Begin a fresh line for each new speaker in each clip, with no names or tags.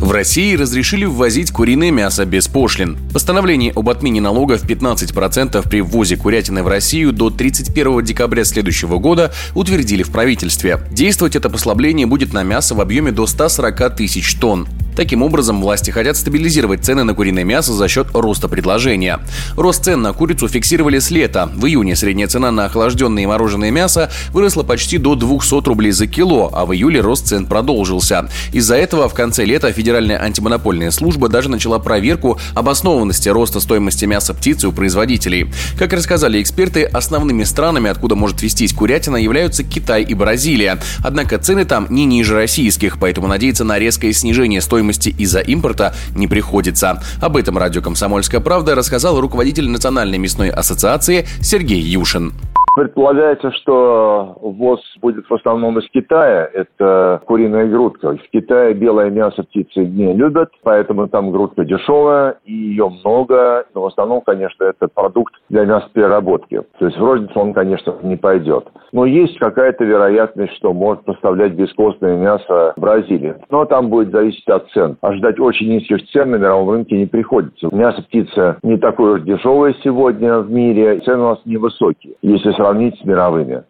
В России разрешили ввозить куриное мясо без пошлин. Постановление об отмене налога в 15% при ввозе курятины в Россию до 31 декабря следующего года утвердили в правительстве. Действовать это послабление будет на мясо в объеме до 140 тысяч тонн. Таким образом, власти хотят стабилизировать цены на куриное мясо за счет роста предложения. Рост цен на курицу фиксировали с лета. В июне средняя цена на охлажденное и мороженое мясо выросла почти до 200 рублей за кило, а в июле рост цен продолжился. Из-за этого в конце лета Федеральная антимонопольная служба даже начала проверку обоснованности роста стоимости мяса птицы у производителей. Как рассказали эксперты, основными странами, откуда может вестись курятина, являются Китай и Бразилия. Однако цены там не ниже российских, поэтому надеяться на резкое снижение стоимости стоимости из-за импорта не приходится. Об этом радио «Комсомольская правда» рассказал руководитель Национальной мясной ассоциации Сергей Юшин.
Предполагается, что ввоз будет в основном из Китая. Это куриная грудка. В Китае белое мясо птицы не любят, поэтому там грудка дешевая и ее много. Но в основном, конечно, это продукт для мясопереработки. То есть в розницу он, конечно, не пойдет. Но есть какая-то вероятность, что может поставлять бескостное мясо в Бразилии. Но там будет зависеть от цен. Ожидать очень низких цен на мировом рынке не приходится. Мясо птицы не такое уж дешевое сегодня в мире. Цены у нас невысокие. Если сравнивать сравнить с мировыми.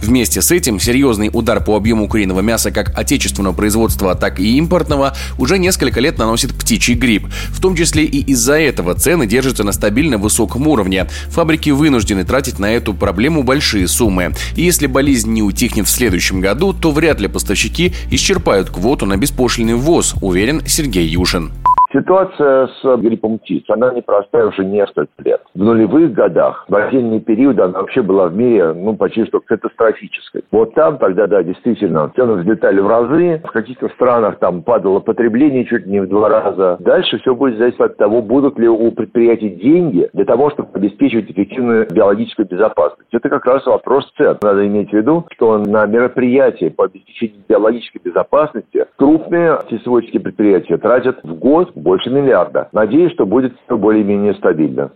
Вместе с этим серьезный удар по объему куриного мяса как отечественного производства, так и импортного уже несколько лет наносит птичий грипп. В том числе и из-за этого цены держатся на стабильно высоком уровне. Фабрики вынуждены тратить на эту проблему большие суммы. И если болезнь не утихнет в следующем году, то вряд ли поставщики исчерпают квоту на беспошлиный ввоз, уверен Сергей Юшин.
Ситуация с гриппом птиц, она непростая уже несколько лет. В нулевых годах, в отдельный период она вообще была в мире, ну, почти что катастрофической. Вот там тогда, да, действительно, цены взлетали в разы, в каких-то странах там падало потребление чуть не в два раза. Дальше все будет зависеть от того, будут ли у предприятий деньги для того, чтобы обеспечивать эффективную биологическую безопасность. Это как раз вопрос цен. Надо иметь в виду, что на мероприятия по обеспечению биологической безопасности крупные сельскохозяйственные предприятия тратят в год больше миллиарда. Надеюсь, что будет все более-менее стабильно.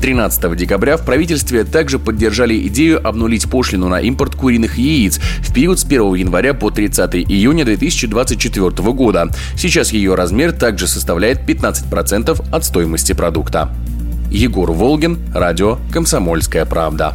13 декабря в правительстве также поддержали идею обнулить пошлину на импорт куриных яиц в период с 1 января по 30 июня 2024 года. Сейчас ее размер также составляет 15% от стоимости продукта. Егор Волгин, радио «Комсомольская правда».